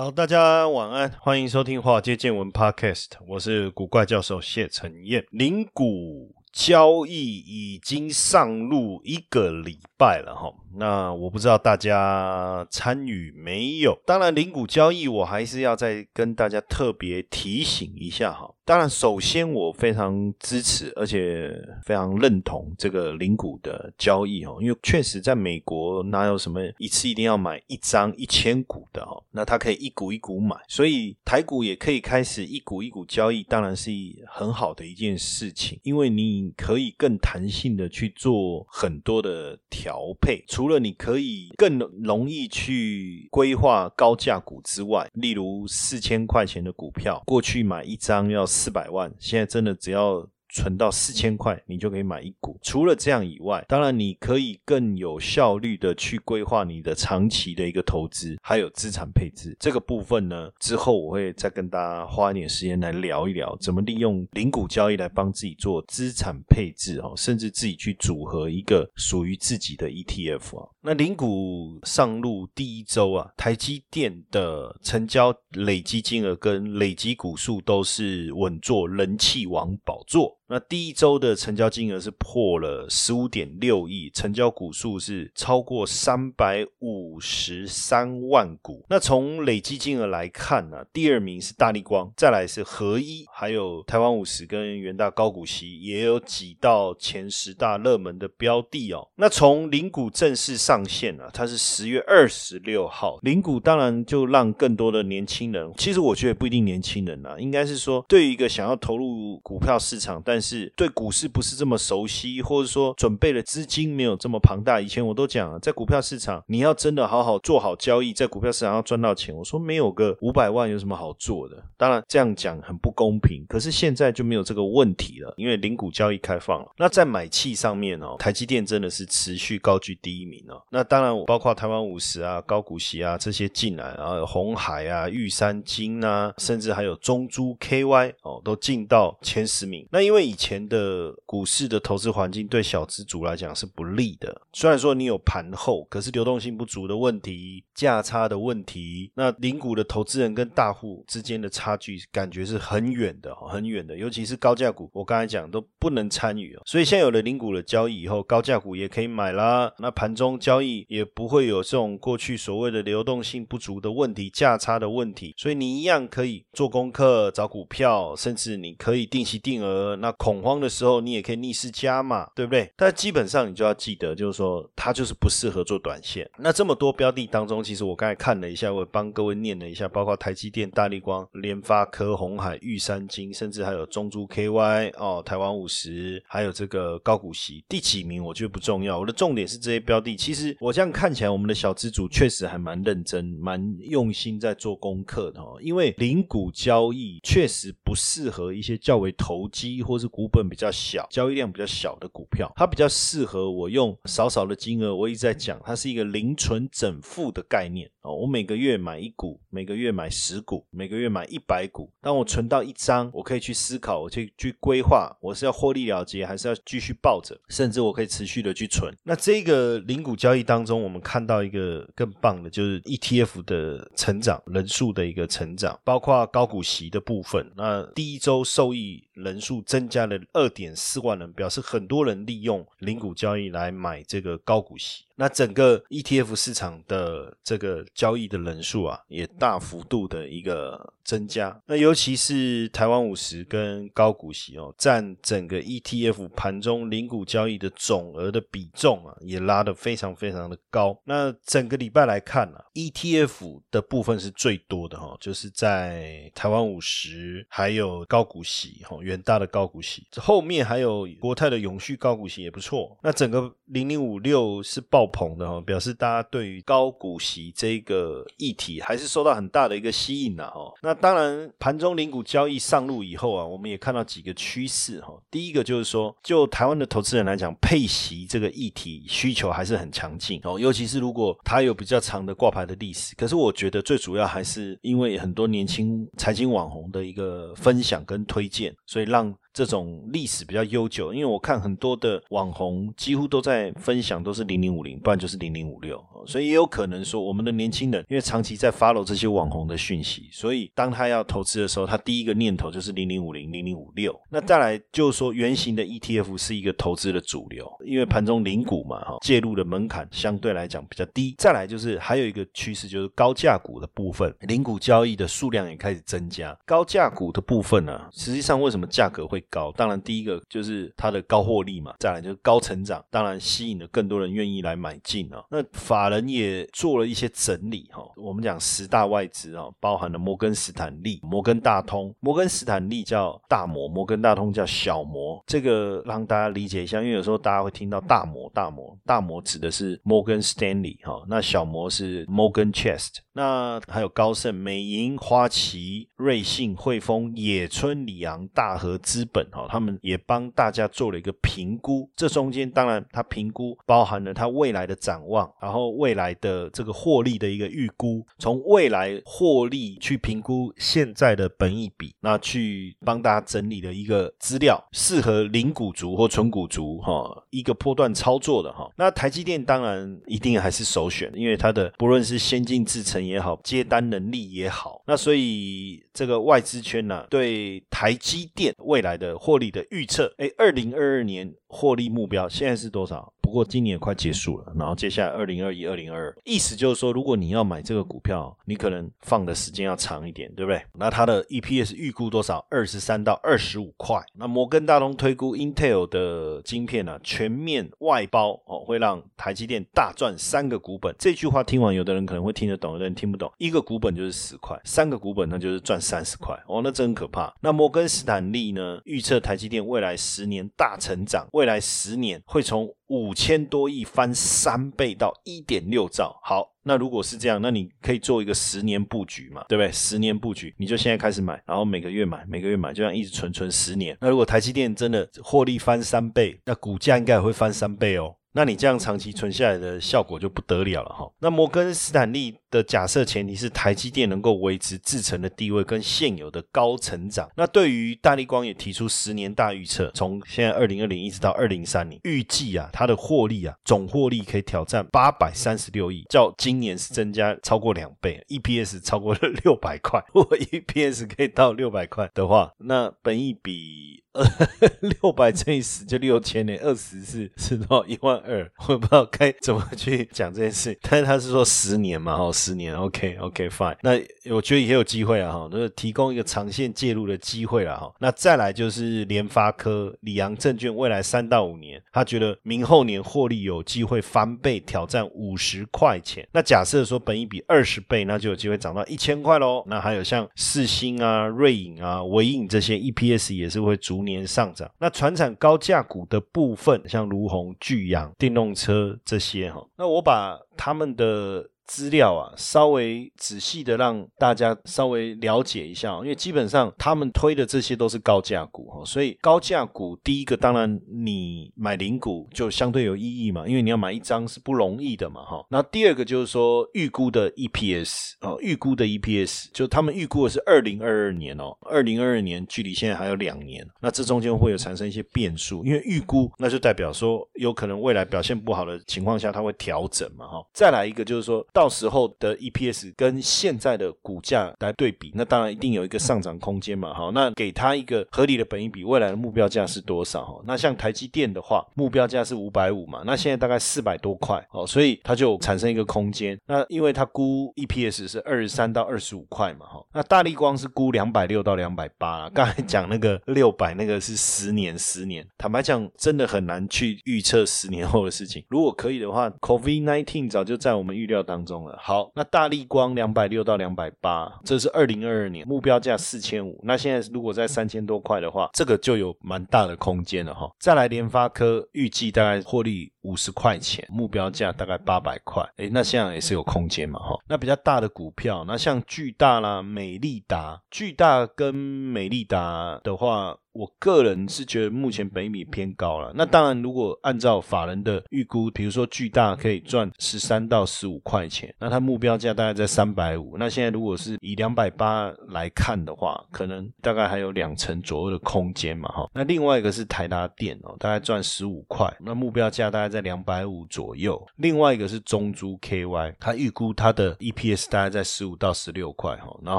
好，大家晚安，欢迎收听《华尔街见闻》Podcast，我是古怪教授谢承彦。零股交易已经上路一个礼拜了哈。那我不知道大家参与没有？当然，零股交易我还是要再跟大家特别提醒一下哈。当然，首先我非常支持，而且非常认同这个零股的交易哈，因为确实在美国哪有什么一次一定要买一张一千股的哈，那它可以一股一股买，所以台股也可以开始一股一股交易，当然是很好的一件事情，因为你可以更弹性的去做很多的调配。除了你可以更容易去规划高价股之外，例如四千块钱的股票，过去买一张要四百万，现在真的只要。存到四千块，你就可以买一股。除了这样以外，当然你可以更有效率的去规划你的长期的一个投资，还有资产配置这个部分呢。之后我会再跟大家花一点时间来聊一聊，怎么利用零股交易来帮自己做资产配置哦，甚至自己去组合一个属于自己的 ETF 啊。那零股上路第一周啊，台积电的成交累积金额跟累积股数都是稳坐人气王宝座。那第一周的成交金额是破了十五点六亿，成交股数是超过三百五十三万股。那从累积金额来看呢，第二名是大力光，再来是合一，还有台湾五十跟元大高股息也有挤到前十大热门的标的哦。那从零股正式上线啊，它是十月二十六号，零股当然就让更多的年轻人，其实我觉得不一定年轻人啊，应该是说对于一个想要投入股票市场，但是对股市不是这么熟悉，或者说准备的资金没有这么庞大。以前我都讲，在股票市场，你要真的好好做好交易，在股票市场要赚到钱，我说没有个五百万有什么好做的？当然这样讲很不公平，可是现在就没有这个问题了，因为零股交易开放了。那在买气上面哦，台积电真的是持续高居第一名哦。那当然，包括台湾五十啊、高股息啊这些进来，然后红海啊、玉山金啊，甚至还有中珠 KY 哦，都进到前十名。那因为以前的股市的投资环境对小资族来讲是不利的。虽然说你有盘后，可是流动性不足的问题、价差的问题，那零股的投资人跟大户之间的差距感觉是很远的，很远的。尤其是高价股，我刚才讲都不能参与哦。所以现在有了零股的交易以后，高价股也可以买啦。那盘中交交易也不会有这种过去所谓的流动性不足的问题、价差的问题。所以你一样可以做功课、找股票，甚至你可以定期定额。那恐慌的时候，你也可以逆势加嘛，对不对？但基本上你就要记得，就是说它就是不适合做短线。那这么多标的当中，其实我刚才看了一下，我帮各位念了一下，包括台积电、大力光、联发科、红海、玉山金，甚至还有中珠 KY 哦，台湾五十，还有这个高股息，第几名我觉得不重要。我的重点是这些标的，其实我这样看起来，我们的小资主确实还蛮认真、蛮用心在做功课的哦。因为零股交易确实不适合一些较为投机或是股本比较小、交易量比较小的股票，它比较适合我用少少的金额。我一直在讲，它是一个零存整付的概念哦。我每个月买一股，每个月买十股，每个月买一百股。当我存到一张，我可以去思考，我去去规划，我是要获利了结，还是要继续抱着，甚至我可以持续的去存。那这个零股交交易当中，我们看到一个更棒的，就是 ETF 的成长人数的一个成长，包括高股息的部分。那第一周受益人数增加了二点四万人，表示很多人利用零股交易来买这个高股息。那整个 ETF 市场的这个交易的人数啊，也大幅度的一个增加。那尤其是台湾五十跟高股息哦，占整个 ETF 盘中零股交易的总额的比重啊，也拉得非常非常的高。那整个礼拜来看呢，ETF 的部分是最多的哈，就是在台湾五十，还有高股息哈，远大的高股息，后面还有国泰的永续高股息也不错。那整个零零五六是爆棚的哈，表示大家对于高股息这个议题还是受到很大的一个吸引的哈。那当然，盘中零股交易上路以后啊，我们也看到几个趋势哈。第一个就是说，就台湾的投资人来讲，配息这个议题需求还是很强哦，尤其是如果它有比较长的挂牌的历史。可是我觉得最主要还是因为很多年轻财经网红的一个分享跟推荐，所以让。这种历史比较悠久，因为我看很多的网红几乎都在分享，都是零零五零，不然就是零零五六，所以也有可能说我们的年轻人，因为长期在 follow 这些网红的讯息，所以当他要投资的时候，他第一个念头就是零零五零、零零五六。那再来就是说，原型的 ETF 是一个投资的主流，因为盘中零股嘛，哈，介入的门槛相对来讲比较低。再来就是还有一个趋势，就是高价股的部分，零股交易的数量也开始增加。高价股的部分呢，实际上为什么价格会？高，当然第一个就是它的高获利嘛，再来就是高成长，当然吸引了更多人愿意来买进啊。那法人也做了一些整理哈，我们讲十大外资啊，包含了摩根斯坦利、摩根大通，摩根斯坦利叫大摩，摩根大通叫小摩，这个让大家理解一下，因为有时候大家会听到大摩、大摩、大摩指的是摩根斯坦利哈，那小摩是 Morgan Chest，那还有高盛、美银、花旗、瑞信、汇丰、野村、里昂、大和资。本哈，他们也帮大家做了一个评估，这中间当然它评估包含了它未来的展望，然后未来的这个获利的一个预估，从未来获利去评估现在的本益比，那去帮大家整理了一个资料，适合零股族或纯股族哈，一个波段操作的哈。那台积电当然一定还是首选，因为它的不论是先进制程也好，接单能力也好，那所以这个外资圈呢对台积电未来。的获利的预测，哎，二零二二年获利目标现在是多少？不过今年也快结束了，然后接下来二零二一、二零二二，意思就是说，如果你要买这个股票，你可能放的时间要长一点，对不对？那它的 EPS 预估多少？二十三到二十五块。那摩根大通推估 Intel 的晶片呢，全面外包哦，会让台积电大赚三个股本。这句话听完，有的人可能会听得懂，有的人听不懂。一个股本就是十块，三个股本那就是赚三十块哦，那真可怕。那摩根斯坦利呢，预测台积电未来十年大成长，未来十年会从五千多亿翻三倍到一点六兆，好，那如果是这样，那你可以做一个十年布局嘛，对不对？十年布局，你就现在开始买，然后每个月买，每个月买，就这样一直存存十年。那如果台积电真的获利翻三倍，那股价应该也会翻三倍哦。那你这样长期存下来的效果就不得了了哈。那摩根斯坦利的假设前提是台积电能够维持自成的地位跟现有的高成长。那对于大力光也提出十年大预测，从现在二零二零一直到二零三零，预计啊它的获利啊总获利可以挑战八百三十六亿，较今年是增加超过两倍，EPS 超过了六百块。如果 EPS 可以到六百块的话，那本益比。呃，六百乘以十就六千呢，二十是是到一万二，我不知道该怎么去讲这件事。但是他是说十年嘛，哈，十年，OK OK fine。那我觉得也有机会啊，哈，就是提供一个长线介入的机会了，哈。那再来就是联发科、里昂证券未来三到五年，他觉得明后年获利有机会翻倍，挑战五十块钱。那假设说本一比二十倍，那就有机会涨到一千块喽。那还有像四星啊、瑞影啊、维影这些 EPS 也是会逐。年上涨，那船产高价股的部分，像卢鸿、巨阳、电动车这些哈，那我把他们的。资料啊，稍微仔细的让大家稍微了解一下，因为基本上他们推的这些都是高价股哈，所以高价股第一个当然你买零股就相对有意义嘛，因为你要买一张是不容易的嘛哈。那第二个就是说预估的 EPS 哦，预估的 EPS 就他们预估的是二零二二年哦，二零二二年距离现在还有两年，那这中间会有产生一些变数，因为预估那就代表说有可能未来表现不好的情况下它会调整嘛哈。再来一个就是说。到时候的 EPS 跟现在的股价来对比，那当然一定有一个上涨空间嘛。好，那给它一个合理的本益比，未来的目标价是多少？哈，那像台积电的话，目标价是五百五嘛，那现在大概四百多块，哦，所以它就产生一个空间。那因为它估 EPS 是二十三到二十五块嘛，哈，那大力光是估两百六到两百八。刚才讲那个六百，那个是十年，十年，坦白讲，真的很难去预测十年后的事情。如果可以的话，COVID nineteen 早就在我们预料当中中了。好，那大力光两百六到两百八，这是二零二二年目标价四千五。那现在如果在三千多块的话，这个就有蛮大的空间了哈。再来联发科，预计大概获利五十块钱，目标价大概八百块。哎，那现在也是有空间嘛哈。那比较大的股票，那像巨大啦、美利达，巨大跟美利达的话。我个人是觉得目前北米偏高了。那当然，如果按照法人的预估，比如说巨大可以赚十三到十五块钱，那它目标价大概在三百五。那现在如果是以两百八来看的话，可能大概还有两成左右的空间嘛，哈。那另外一个是台达电哦，大概赚十五块，那目标价大概在两百五左右。另外一个是中珠 KY，它预估它的 EPS 大概在十五到十六块哈，然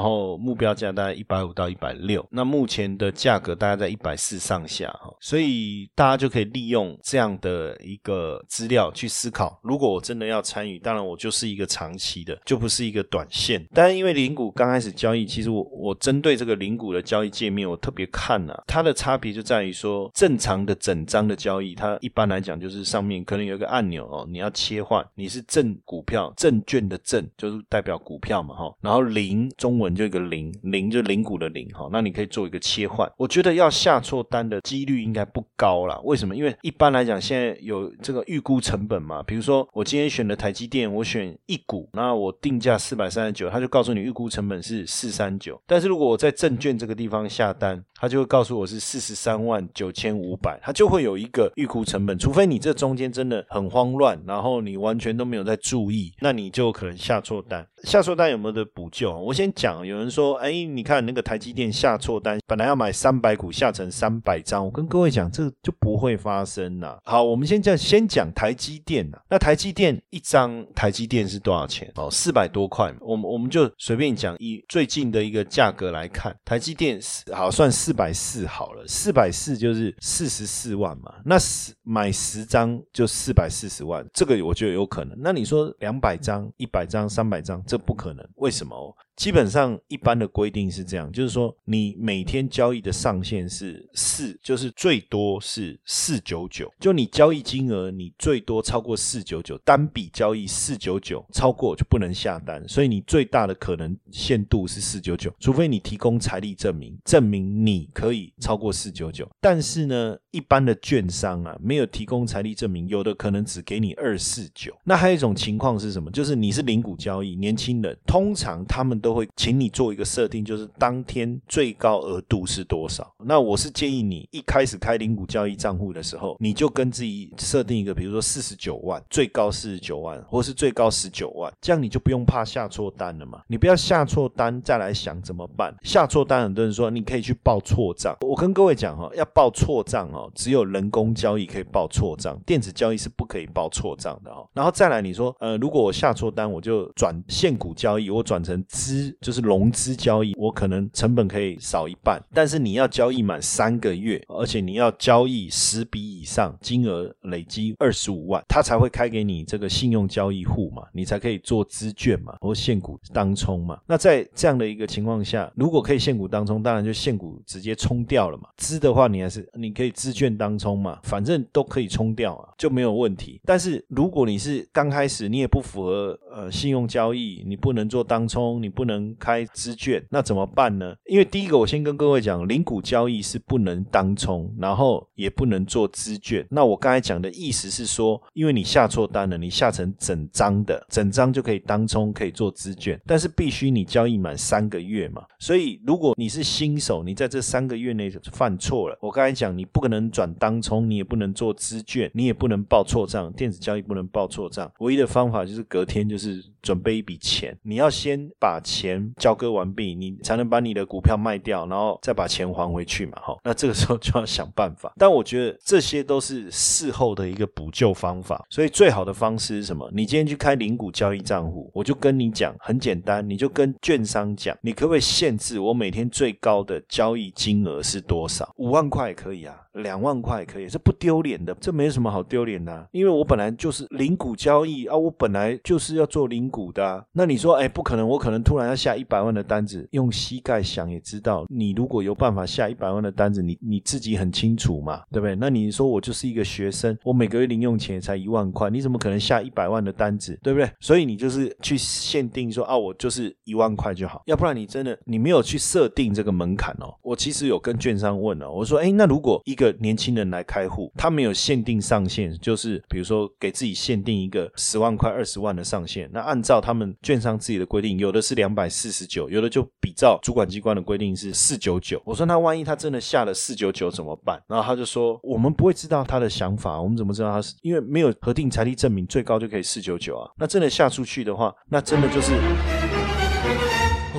后目标价大概一百五到一百六。那目前的价格大概在一百四上下哈，所以大家就可以利用这样的一个资料去思考。如果我真的要参与，当然我就是一个长期的，就不是一个短线。但是因为零股刚开始交易，其实我我针对这个零股的交易界面，我特别看了它的差别就在于说，正常的整张的交易，它一般来讲就是上面可能有一个按钮哦，你要切换，你是证股票证券的证，就是代表股票嘛哈，然后零中文就一个零零就零股的零哈，那你可以做一个切换。我觉得要。下错单的几率应该不高了，为什么？因为一般来讲，现在有这个预估成本嘛。比如说，我今天选的台积电，我选一股，那我定价四百三十九，他就告诉你预估成本是四三九。但是如果我在证券这个地方下单，他就会告诉我是四十三万九千五百，他就会有一个预估成本。除非你这中间真的很慌乱，然后你完全都没有在注意，那你就可能下错单。下错单有没有的补救？我先讲，有人说，哎，你看那个台积电下错单，本来要买三百股下。成三百张，我跟各位讲，这个就不会发生了。好，我们先讲，先讲台积电呐。那台积电一张台积电是多少钱？哦，四百多块。我们我们就随便讲，以最近的一个价格来看，台积电好算四百四好了，四百四就是四十四万嘛。那十买十张就四百四十万，这个我觉得有可能。那你说两百张、一百张、三百张，这不可能。为什么？基本上一般的规定是这样，就是说你每天交易的上限是四，就是最多是四九九。就你交易金额你最多超过四九九，单笔交易四九九，超过就不能下单。所以你最大的可能限度是四九九，除非你提供财力证明，证明你可以超过四九九。但是呢，一般的券商啊，没有提供财力证明，有的可能只给你二四九。那还有一种情况是什么？就是你是零股交易，年轻人，通常他们都。会请你做一个设定，就是当天最高额度是多少？那我是建议你一开始开零股交易账户的时候，你就跟自己设定一个，比如说四十九万，最高四十九万，或是最高十九万，这样你就不用怕下错单了嘛。你不要下错单再来想怎么办。下错单，很多人说你可以去报错账。我跟各位讲哈，要报错账哦，只有人工交易可以报错账，电子交易是不可以报错账的哦。然后再来，你说呃，如果我下错单，我就转现股交易，我转成资。资就是融资交易，我可能成本可以少一半，但是你要交易满三个月，而且你要交易十笔以上，金额累积二十五万，他才会开给你这个信用交易户嘛，你才可以做资券嘛，或现股当冲嘛。那在这样的一个情况下，如果可以现股当冲，当然就现股直接冲掉了嘛。资的话，你还是你可以资券当冲嘛，反正都可以冲掉啊，就没有问题。但是如果你是刚开始，你也不符合呃信用交易，你不能做当冲，你不不。能开支券，那怎么办呢？因为第一个，我先跟各位讲，零股交易是不能当冲，然后也不能做支券。那我刚才讲的意思是说，因为你下错单了，你下成整张的，整张就可以当冲，可以做支券，但是必须你交易满三个月嘛。所以如果你是新手，你在这三个月内犯错了，我刚才讲，你不可能转当冲，你也不能做支券，你也不能报错账，电子交易不能报错账。唯一的方法就是隔天就是准备一笔钱，你要先把。钱交割完毕，你才能把你的股票卖掉，然后再把钱还回去嘛，哈。那这个时候就要想办法。但我觉得这些都是事后的一个补救方法，所以最好的方式是什么？你今天去开零股交易账户，我就跟你讲，很简单，你就跟券商讲，你可不可以限制我每天最高的交易金额是多少？五万块也可以啊。两万块可以，这不丢脸的，这没什么好丢脸的，因为我本来就是零股交易啊，我本来就是要做零股的。那你说，哎，不可能，我可能突然要下一百万的单子，用膝盖想也知道，你如果有办法下一百万的单子，你你自己很清楚嘛，对不对？那你说我就是一个学生，我每个月零用钱才一万块，你怎么可能下一百万的单子，对不对？所以你就是去限定说啊，我就是一万块就好，要不然你真的你没有去设定这个门槛哦。我其实有跟券商问了，我说，哎，那如果一个个年轻人来开户，他没有限定上限，就是比如说给自己限定一个十万块、二十万的上限。那按照他们券商自己的规定，有的是两百四十九，有的就比照主管机关的规定是四九九。我说那万一他真的下了四九九怎么办？然后他就说我们不会知道他的想法，我们怎么知道他是？因为没有核定财力证明，最高就可以四九九啊。那真的下出去的话，那真的就是。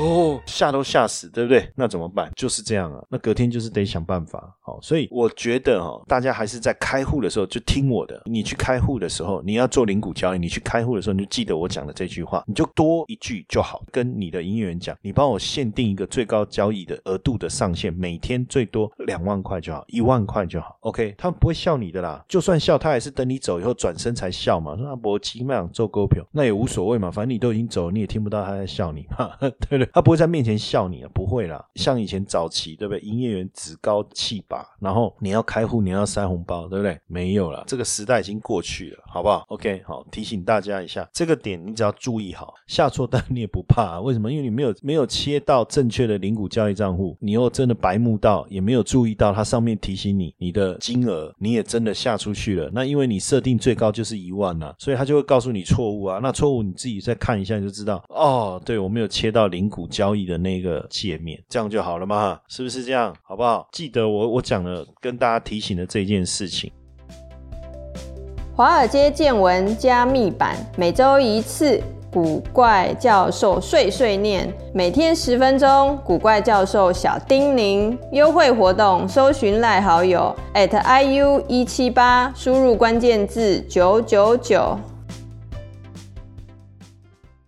哦，吓都吓死，对不对？那怎么办？就是这样啊。那隔天就是得想办法。好，所以我觉得哈，大家还是在开户的时候就听我的。你去开户的时候，你要做零股交易，你去开户的时候你就记得我讲的这句话，你就多一句就好。跟你的营业员讲，你帮我限定一个最高交易的额度的上限，每天最多两万块就好，一万块就好。OK，他们不会笑你的啦。就算笑，他也是等你走以后转身才笑嘛。说阿伯基本上做股票，那也无所谓嘛，反正你都已经走了，你也听不到他在笑你嘛，对对？他不会在面前笑你啊，不会啦。像以前早期，对不对？营业员趾高气拔，然后你要开户，你要塞红包，对不对？没有了，这个时代已经过去了，好不好？OK，好，提醒大家一下，这个点你只要注意好，下错单你也不怕，为什么？因为你没有没有切到正确的零股交易账户，你又真的白目到，也没有注意到它上面提醒你你的金额，你也真的下出去了。那因为你设定最高就是一万呐，所以他就会告诉你错误啊。那错误你自己再看一下就知道哦。对我没有切到零股交易。的那个界面，这样就好了嘛？是不是这样？好不好？记得我我讲了，跟大家提醒的这件事情。华尔街见闻加密版，每周一次，古怪教授碎碎念，每天十分钟，古怪教授小叮咛。优惠活动，搜寻赖好友 at iu 一七八，输入关键字九九九。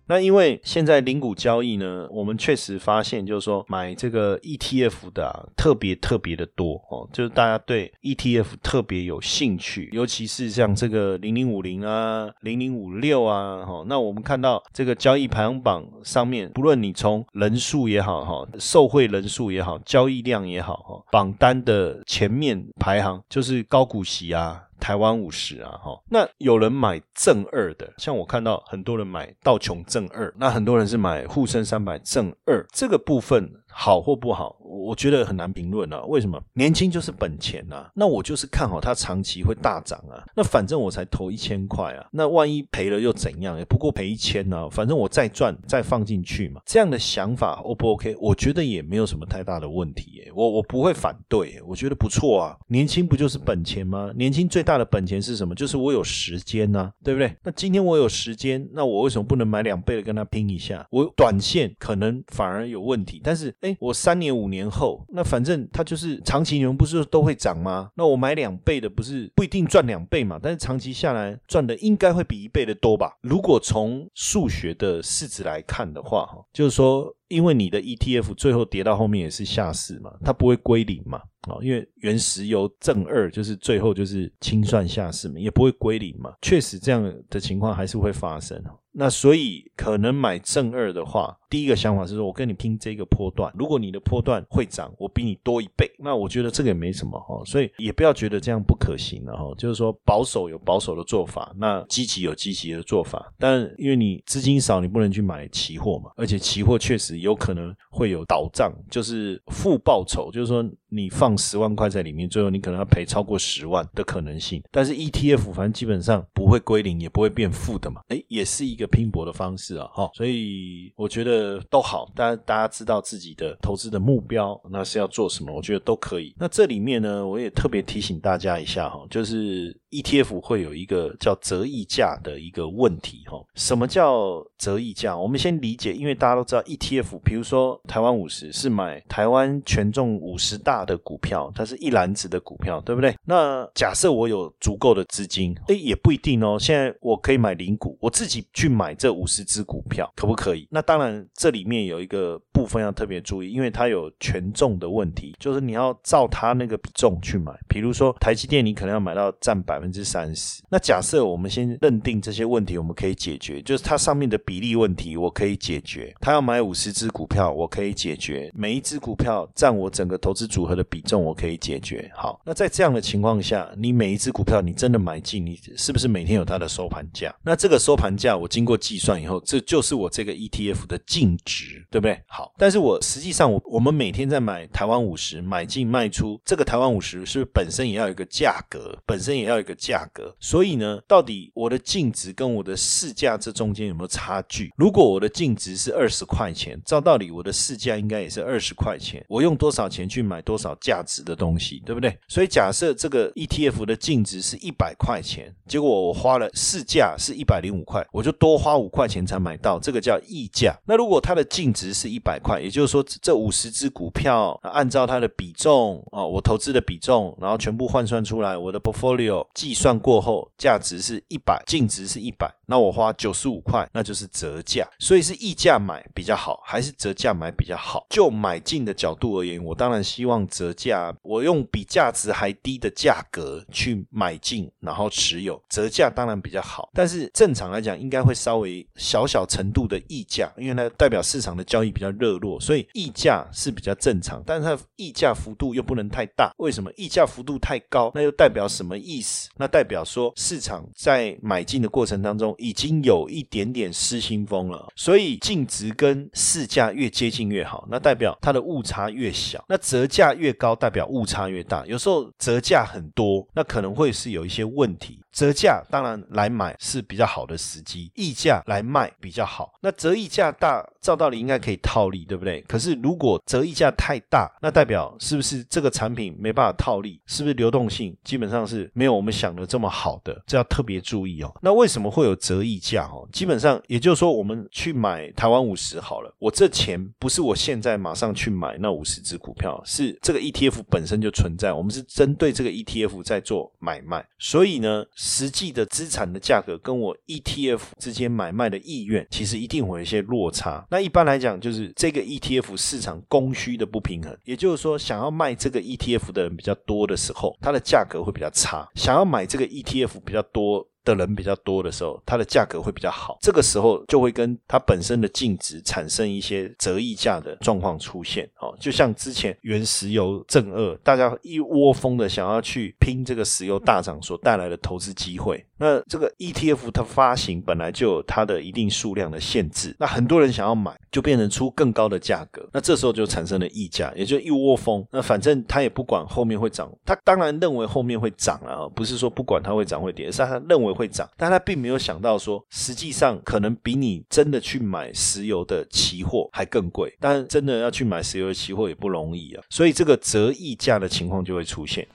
那因为现在零股交易呢，我们确实发现，就是说买这个 ETF 的特别特别的多哦，就是大家对 ETF 特别有兴趣，尤其是像这个零零五零啊、零零五六啊，哈，那我们看到这个交易排行榜上面，不论你从人数也好，哈，受惠人数也好，交易量也好，哈，榜单的前面排行就是高股息啊。台湾五十啊，哈，那有人买正二的，像我看到很多人买道琼正二，那很多人是买沪深三百正二，这个部分。好或不好，我觉得很难评论啊。为什么？年轻就是本钱啊。那我就是看好它长期会大涨啊。那反正我才投一千块啊。那万一赔了又怎样？也不过赔一千呢。反正我再赚再放进去嘛。这样的想法 O 不 OK？我觉得也没有什么太大的问题。我我不会反对，我觉得不错啊。年轻不就是本钱吗？年轻最大的本钱是什么？就是我有时间呐，对不对？那今天我有时间，那我为什么不能买两倍的跟他拼一下？我短线可能反而有问题，但是。哎，我三年五年后，那反正它就是长期，你们不是都会涨吗？那我买两倍的，不是不一定赚两倍嘛？但是长期下来赚的应该会比一倍的多吧？如果从数学的式子来看的话，哈，就是说。因为你的 ETF 最后跌到后面也是下市嘛，它不会归零嘛，哦，因为原石油正二就是最后就是清算下市嘛，也不会归零嘛，确实这样的情况还是会发生。那所以可能买正二的话，第一个想法是说我跟你拼这个波段，如果你的波段会涨，我比你多一倍，那我觉得这个也没什么哈，所以也不要觉得这样不可行了哈，就是说保守有保守的做法，那积极有积极的做法，但因为你资金少，你不能去买期货嘛，而且期货确实。有可能会有倒账，就是负报酬，就是说。你放十万块在里面，最后你可能要赔超过十万的可能性。但是 ETF 反正基本上不会归零，也不会变负的嘛，哎，也是一个拼搏的方式啊，哈。所以我觉得都好，大家大家知道自己的投资的目标，那是要做什么，我觉得都可以。那这里面呢，我也特别提醒大家一下哈，就是 ETF 会有一个叫折溢价的一个问题哈。什么叫折溢价？我们先理解，因为大家都知道 ETF，比如说台湾五十是买台湾权重五十大的股票，它是一篮子的股票，对不对？那假设我有足够的资金，哎，也不一定哦。现在我可以买零股，我自己去买这五十只股票，可不可以？那当然，这里面有一个部分要特别注意，因为它有权重的问题，就是你要照它那个比重去买。比如说台积电，你可能要买到占百分之三十。那假设我们先认定这些问题，我们可以解决，就是它上面的比例问题，我可以解决。他要买五十只股票，我可以解决。每一只股票占我整个投资组合的比重，我可以解决。好，那在这样的情况下，你每一只股票你真的买进，你是不是每天有它的收盘价？那这个收盘价我经过计算以后，这就是我这个 ETF 的净值，对不对？好，但是我实际上我我们每天在买台湾五十，买进卖出，这个台湾五十是不是本身也要有一个价格，本身也要有一个价格？所以呢，到底我的净值跟我的市价这中间有没有差距？如果我的净值是二十块钱，照道理我的市价应该也是二十块钱，我用多少钱去买多少价值的东西，对不对？所以假设这个 ETF 的净值是一百块钱，结果我花了市价是一百零五块，我就多花五块钱才买到，这个叫溢价。那如果它的净值是一百块，也就是说这五十只股票按照它的比重啊，我投资的比重，然后全部换算出来，我的 portfolio 计算过后价值是一百，净值是一百，那我花九十五块，那就是折价。所以是溢价买比较好，还是折价买比较好？就买进的角度而言，我当然希望折价，我用比价值还低的价格去买进，然后持有，折价当然比较好。但是正常来讲，应该会稍微小小程度的溢价，因为它代表市场的交易比较热络，所以溢价是比较正常。但是它溢价幅度又不能太大，为什么？溢价幅度太高，那又代表什么意思？那代表说市场在买进的过程当中已经有一点点失心疯了。所以净值跟市价越接近越好，那代表它的误差越小；那折价越高，代表误差越大。有时候折价很多，那可能会是有一些问题。折价当然来买是比较好的时机，溢价来卖比较好。那折溢价大，照道理应该可以套利，对不对？可是如果折溢价太大，那代表是不是这个产品没办法套利？是不是流动性基本上是没有我们想的这么好的？这要特别注意哦。那为什么会有折溢价？哦，基本上也就是说我们去买台湾五十好了，我这钱不是我现在马上去买那五十只股票，是这个 ETF 本身就存在，我们是针对这个 ETF 在做买卖，所以呢。实际的资产的价格跟我 ETF 之间买卖的意愿，其实一定会有一些落差。那一般来讲，就是这这个 ETF 市场供需的不平衡，也就是说，想要卖这个 ETF 的人比较多的时候，它的价格会比较差；想要买这个 ETF 比较多。的人比较多的时候，它的价格会比较好，这个时候就会跟它本身的净值产生一些折溢价的状况出现。哦，就像之前原石油正二，大家一窝蜂的想要去拼这个石油大涨所带来的投资机会。那这个 ETF 它发行本来就有它的一定数量的限制，那很多人想要买，就变成出更高的价格，那这时候就产生了溢价，也就一窝蜂。那反正他也不管后面会涨，他当然认为后面会涨了，不是说不管它会涨会跌，是他认为会涨，但他并没有想到说，实际上可能比你真的去买石油的期货还更贵。但真的要去买石油的期货也不容易啊，所以这个折溢价的情况就会出现。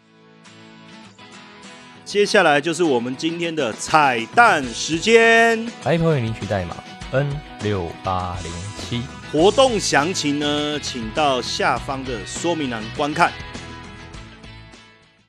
接下来就是我们今天的彩蛋时间。来，朋友领取代码 N 六八零七。活动详情呢，请到下方的说明栏观看。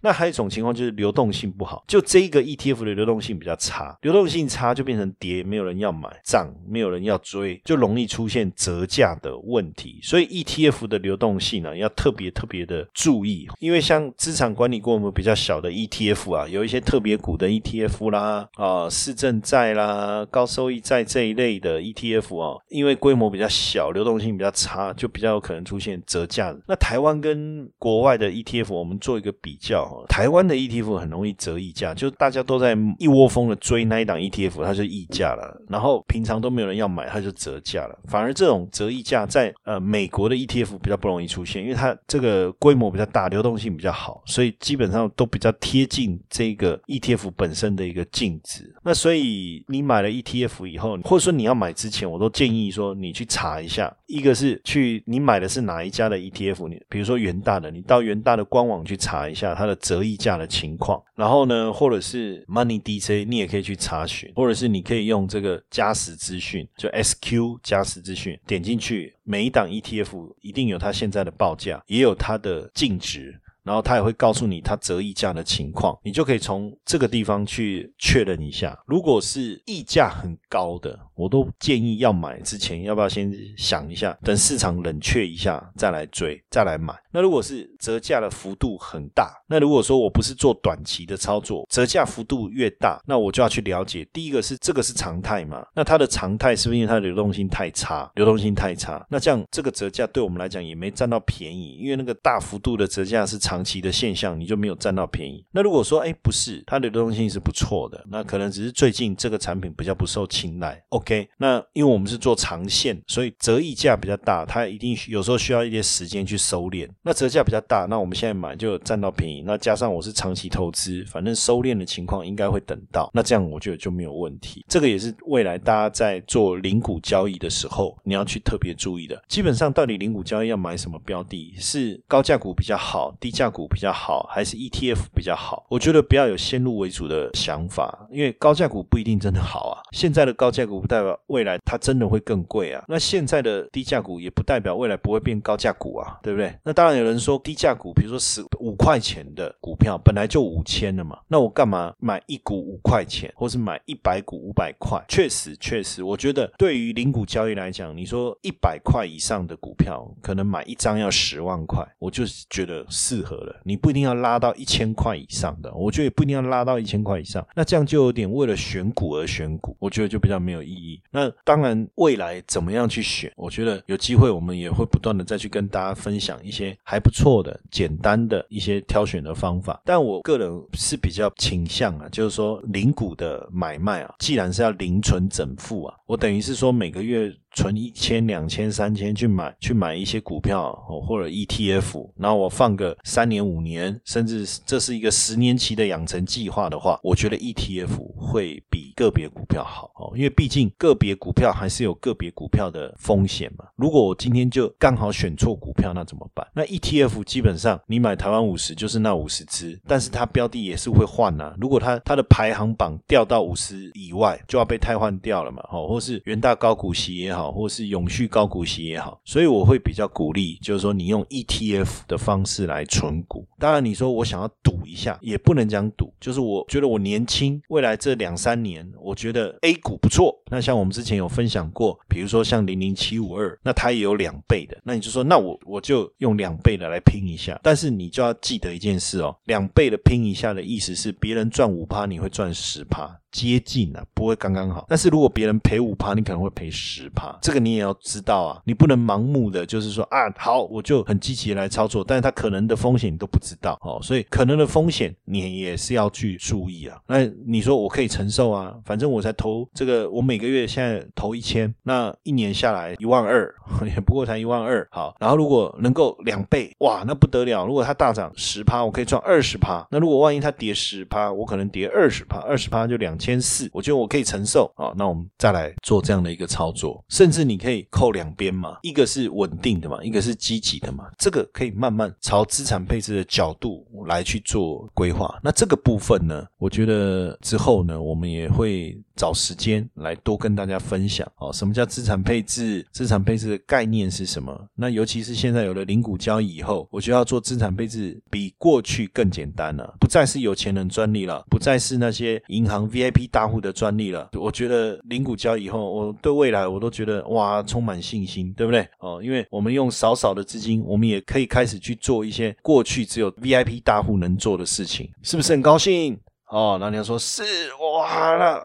那还有一种情况就是流动性不好，就这一个 ETF 的流动性比较差，流动性差就变成跌，没有人要买，涨没有人要追，就容易出现折价的问题。所以 ETF 的流动性呢，要特别特别的注意，因为像资产管理规模比较小的 ETF 啊，有一些特别股的 ETF 啦，啊市政债啦、高收益债这一类的 ETF 啊，因为规模比较小，流动性比较差，就比较有可能出现折价。那台湾跟国外的 ETF，我们做一个比较。哦，台湾的 ETF 很容易折溢价，就大家都在一窝蜂的追那一档 ETF，它就溢价了，然后平常都没有人要买，它就折价了。反而这种折溢价在呃美国的 ETF 比较不容易出现，因为它这个规模比较大，流动性比较好，所以基本上都比较贴近这个 ETF 本身的一个净值。那所以你买了 ETF 以后，或者说你要买之前，我都建议说你去查一下，一个是去你买的是哪一家的 ETF，你比如说元大的，你到元大的官网去查一下它的折溢价的情况，然后呢，或者是 Money DC，你也可以去查询，或者是你可以用这个加时资讯，就 SQ 加时资讯，点进去，每一档 ETF 一定有它现在的报价，也有它的净值。然后他也会告诉你它折溢价的情况，你就可以从这个地方去确认一下。如果是溢价很高的，我都建议要买之前要不要先想一下，等市场冷却一下再来追，再来买。那如果是折价的幅度很大，那如果说我不是做短期的操作，折价幅度越大，那我就要去了解，第一个是这个是常态嘛？那它的常态是不是因为它的流动性太差？流动性太差，那这样这个折价对我们来讲也没占到便宜，因为那个大幅度的折价是长期的现象，你就没有占到便宜。那如果说哎不是，它的流动性是不错的，那可能只是最近这个产品比较不受青睐。OK，那因为我们是做长线，所以折溢价比较大，它一定有时候需要一些时间去收敛。那折价比较大，那我们现在买就占到便宜。那加上我是长期投资，反正收敛的情况应该会等到。那这样我觉得就没有问题。这个也是未来大家在做零股交易的时候，你要去特别注意的。基本上，到底零股交易要买什么标的？是高价股比较好，低价股比较好，还是 ETF 比较好？我觉得不要有先入为主的想法，因为高价股不一定真的好啊。现在的高价股代表未来它真的会更贵啊。那现在的低价股也不代表未来不会变高价股啊，对不对？那当然有人说低价股，比如说十五块钱的股票本来就五千了嘛，那我干嘛买一股五块钱，或是买一百股五百块？确实，确实，我觉得对于零股交易来讲，你说一百块以上的股票，可能买一张要十万块，我就是觉得适合了。你不一定要拉到一千块以上的，我觉得也不一定要拉到一千块以上，那这样就有点为了选股而选股，我觉得就比较没有意。那当然，未来怎么样去选，我觉得有机会我们也会不断的再去跟大家分享一些还不错的、简单的一些挑选的方法。但我个人是比较倾向啊，就是说零股的买卖啊，既然是要零存整付啊，我等于是说每个月。存一千、两千、三千去买去买一些股票哦，或者 ETF，然后我放个三年、五年，甚至这是一个十年期的养成计划的话，我觉得 ETF 会比个别股票好哦，因为毕竟个别股票还是有个别股票的风险嘛。如果我今天就刚好选错股票，那怎么办？那 ETF 基本上你买台湾五十就是那五十只，但是它标的也是会换啊。如果它它的排行榜掉到五十以外，就要被汰换掉了嘛，哦，或是元大高股息也好。或是永续高股息也好，所以我会比较鼓励，就是说你用 ETF 的方式来存股。当然，你说我想要赌一下，也不能讲赌，就是我觉得我年轻，未来这两三年，我觉得 A 股不错。那像我们之前有分享过，比如说像零零七五二，那它也有两倍的，那你就说，那我我就用两倍的来拼一下。但是你就要记得一件事哦，两倍的拼一下的意思是，别人赚五趴，你会赚十趴。接近啊，不会刚刚好。但是如果别人赔五趴，你可能会赔十趴，这个你也要知道啊。你不能盲目的就是说啊，好，我就很积极来操作，但是它可能的风险你都不知道哦，所以可能的风险你也是要去注意啊。那你说我可以承受啊，反正我才投这个，我每个月现在投一千，那一年下来一万二，也不过才一万二。好，然后如果能够两倍，哇，那不得了。如果它大涨十趴，我可以赚二十趴。那如果万一它跌十趴，我可能跌二十趴，二十趴就两。千四，我觉得我可以承受啊。那我们再来做这样的一个操作，甚至你可以扣两边嘛，一个是稳定的嘛，一个是积极的嘛。这个可以慢慢朝资产配置的角度来去做规划。那这个部分呢，我觉得之后呢，我们也会找时间来多跟大家分享哦。什么叫资产配置？资产配置的概念是什么？那尤其是现在有了零股交易以后，我觉得要做资产配置比过去更简单了，不再是有钱人专利了，不再是那些银行 VIP。P 大户的专利了，我觉得零股交易以后，我对未来我都觉得哇，充满信心，对不对？哦，因为我们用少少的资金，我们也可以开始去做一些过去只有 VIP 大户能做的事情，是不是很高兴？哦，那你要说是哇了，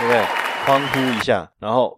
对不对？欢呼一下，然后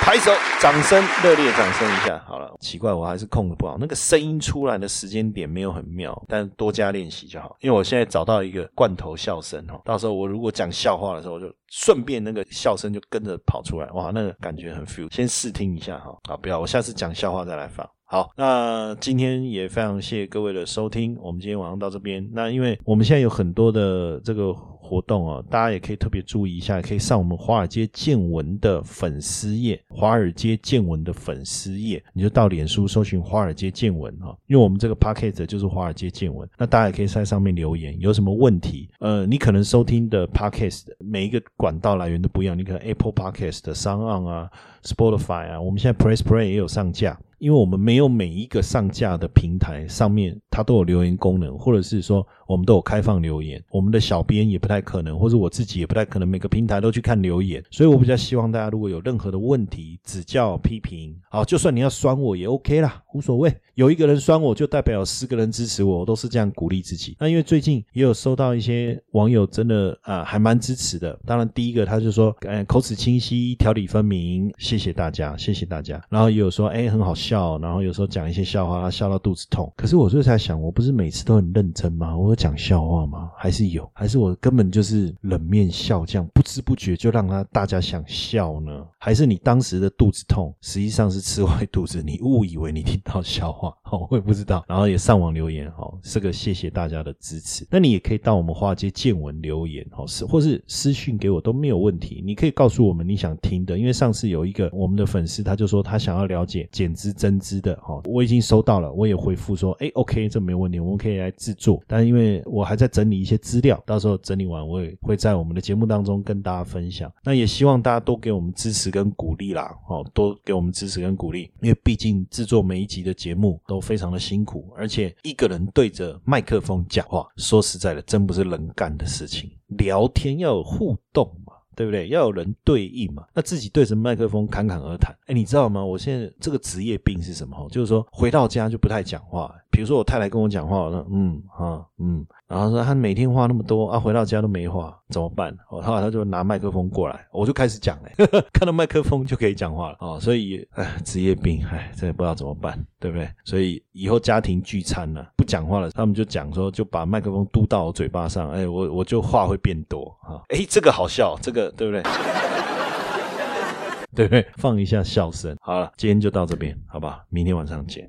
拍手，掌声，热烈掌声一下。好了，奇怪，我还是控的不好，那个声音出来的时间点没有很妙，但多加练习就好。因为我现在找到一个罐头笑声哦，到时候我如果讲笑话的时候，我就顺便那个笑声就跟着跑出来，哇，那个感觉很 feel。先试听一下哈，啊，不要，我下次讲笑话再来放。好，那今天也非常谢谢各位的收听，我们今天晚上到这边。那因为我们现在有很多的这个活动啊，大家也可以特别注意一下，可以上我们华尔街见闻的粉丝页，华尔街见闻的粉丝页，你就到脸书搜寻华尔街见闻哈，因为我们这个 p a c k a g e 就是华尔街见闻，那大家也可以在上面留言，有什么问题，呃，你可能收听的 p a c k a g e 每一个管道来源都不一样，你可能 Apple p a c k a g e 的 s o n 啊，Spotify 啊，我们现在 Press Play 也有上架。因为我们没有每一个上架的平台上面它都有留言功能，或者是说我们都有开放留言，我们的小编也不太可能，或者我自己也不太可能每个平台都去看留言，所以我比较希望大家如果有任何的问题指教批评，好，就算你要酸我也 OK 啦，无所谓，有一个人酸我就代表有十个人支持我，我都是这样鼓励自己。那因为最近也有收到一些网友真的啊还蛮支持的，当然第一个他就说，哎，口齿清晰，条理分明，谢谢大家，谢谢大家，然后也有说，哎，很好笑。笑，然后有时候讲一些笑话，他笑到肚子痛。可是我就在想，我不是每次都很认真吗？我有讲笑话吗？还是有？还是我根本就是冷面笑匠，不知不觉就让他大家想笑呢？还是你当时的肚子痛，实际上是吃坏肚子，你误以为你听到笑话？哦，我也不知道。然后也上网留言，哦，这个谢谢大家的支持。那你也可以到我们花街见闻留言，哦，是或是私讯给我都没有问题。你可以告诉我们你想听的，因为上次有一个我们的粉丝，他就说他想要了解减脂。针织的哈，我已经收到了，我也回复说，哎，OK，这没有问题，我们可以来制作。但是因为我还在整理一些资料，到时候整理完，我也会在我们的节目当中跟大家分享。那也希望大家多给我们支持跟鼓励啦，哦，多给我们支持跟鼓励，因为毕竟制作每一集的节目都非常的辛苦，而且一个人对着麦克风讲话，说实在的，真不是人干的事情。聊天要有互动。对不对？要有人对应嘛？那自己对着麦克风侃侃而谈，哎，你知道吗？我现在这个职业病是什么？就是说回到家就不太讲话。比如说我太太跟我讲话，我说嗯啊嗯，然后说她每天话那么多啊，回到家都没话，怎么办？后来她就拿麦克风过来，我就开始讲嘞，看到麦克风就可以讲话了哦。所以哎，职业病，哎，真的不知道怎么办，对不对？所以以后家庭聚餐呢，不讲话了，他们就讲说，就把麦克风嘟到我嘴巴上，哎，我我就话会变多啊。哎，这个好笑，这个对不对？对不对？放一下笑声。好了，今天就到这边，好吧？明天晚上见。